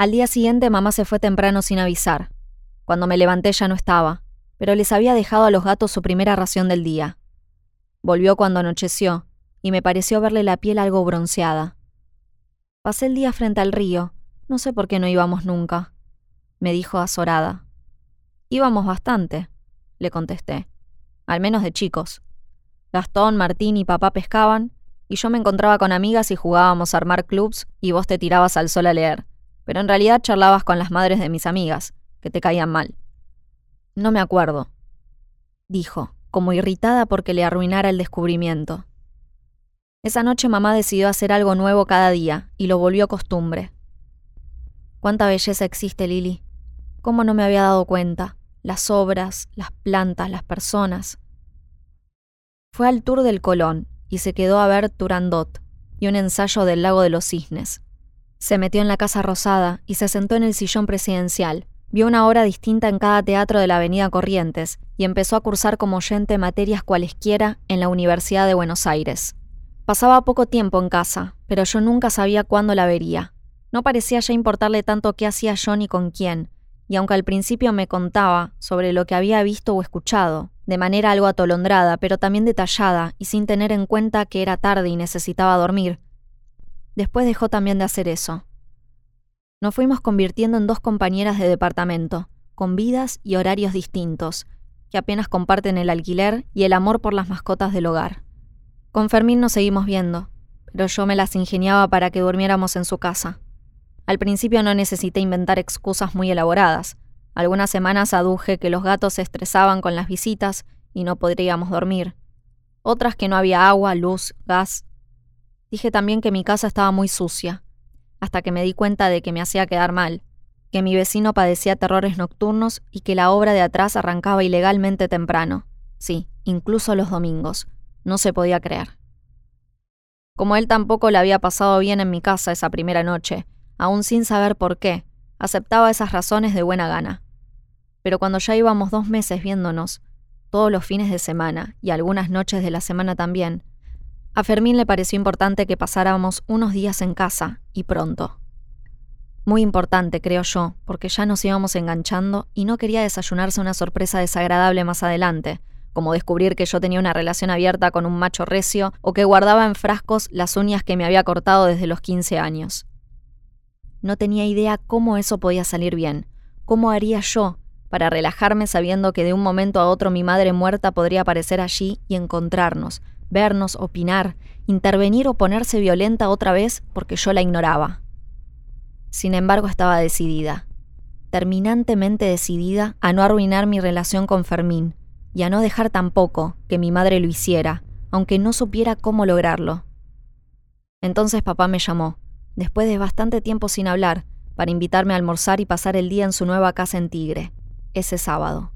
Al día siguiente mamá se fue temprano sin avisar. Cuando me levanté ya no estaba, pero les había dejado a los gatos su primera ración del día. Volvió cuando anocheció, y me pareció verle la piel algo bronceada. Pasé el día frente al río, no sé por qué no íbamos nunca, me dijo azorada. Íbamos bastante, le contesté, al menos de chicos. Gastón, Martín y papá pescaban, y yo me encontraba con amigas y jugábamos a armar clubs y vos te tirabas al sol a leer, pero en realidad charlabas con las madres de mis amigas, que te caían mal. No me acuerdo, dijo, como irritada porque le arruinara el descubrimiento. Esa noche mamá decidió hacer algo nuevo cada día y lo volvió costumbre. Cuánta belleza existe, Lili. ¿Cómo no me había dado cuenta? Las obras, las plantas, las personas. Fue al tour del Colón y se quedó a ver Turandot y un ensayo del lago de los cisnes. Se metió en la Casa Rosada y se sentó en el sillón presidencial, Vio una obra distinta en cada teatro de la Avenida Corrientes y empezó a cursar como oyente materias cualesquiera en la Universidad de Buenos Aires. Pasaba poco tiempo en casa, pero yo nunca sabía cuándo la vería. No parecía ya importarle tanto qué hacía yo ni con quién, y aunque al principio me contaba sobre lo que había visto o escuchado, de manera algo atolondrada, pero también detallada y sin tener en cuenta que era tarde y necesitaba dormir, después dejó también de hacer eso. Nos fuimos convirtiendo en dos compañeras de departamento, con vidas y horarios distintos, que apenas comparten el alquiler y el amor por las mascotas del hogar. Con Fermín nos seguimos viendo, pero yo me las ingeniaba para que durmiéramos en su casa. Al principio no necesité inventar excusas muy elaboradas. Algunas semanas aduje que los gatos se estresaban con las visitas y no podríamos dormir. Otras que no había agua, luz, gas. Dije también que mi casa estaba muy sucia, hasta que me di cuenta de que me hacía quedar mal, que mi vecino padecía terrores nocturnos y que la obra de atrás arrancaba ilegalmente temprano. Sí, incluso los domingos. No se podía creer. Como él tampoco le había pasado bien en mi casa esa primera noche, aún sin saber por qué, aceptaba esas razones de buena gana. Pero cuando ya íbamos dos meses viéndonos, todos los fines de semana y algunas noches de la semana también, a Fermín le pareció importante que pasáramos unos días en casa, y pronto. Muy importante, creo yo, porque ya nos íbamos enganchando y no quería desayunarse una sorpresa desagradable más adelante, como descubrir que yo tenía una relación abierta con un macho recio o que guardaba en frascos las uñas que me había cortado desde los 15 años. No tenía idea cómo eso podía salir bien, cómo haría yo para relajarme sabiendo que de un momento a otro mi madre muerta podría aparecer allí y encontrarnos, vernos, opinar, intervenir o ponerse violenta otra vez porque yo la ignoraba. Sin embargo, estaba decidida, terminantemente decidida a no arruinar mi relación con Fermín y a no dejar tampoco que mi madre lo hiciera, aunque no supiera cómo lograrlo. Entonces papá me llamó, después de bastante tiempo sin hablar, para invitarme a almorzar y pasar el día en su nueva casa en Tigre, ese sábado.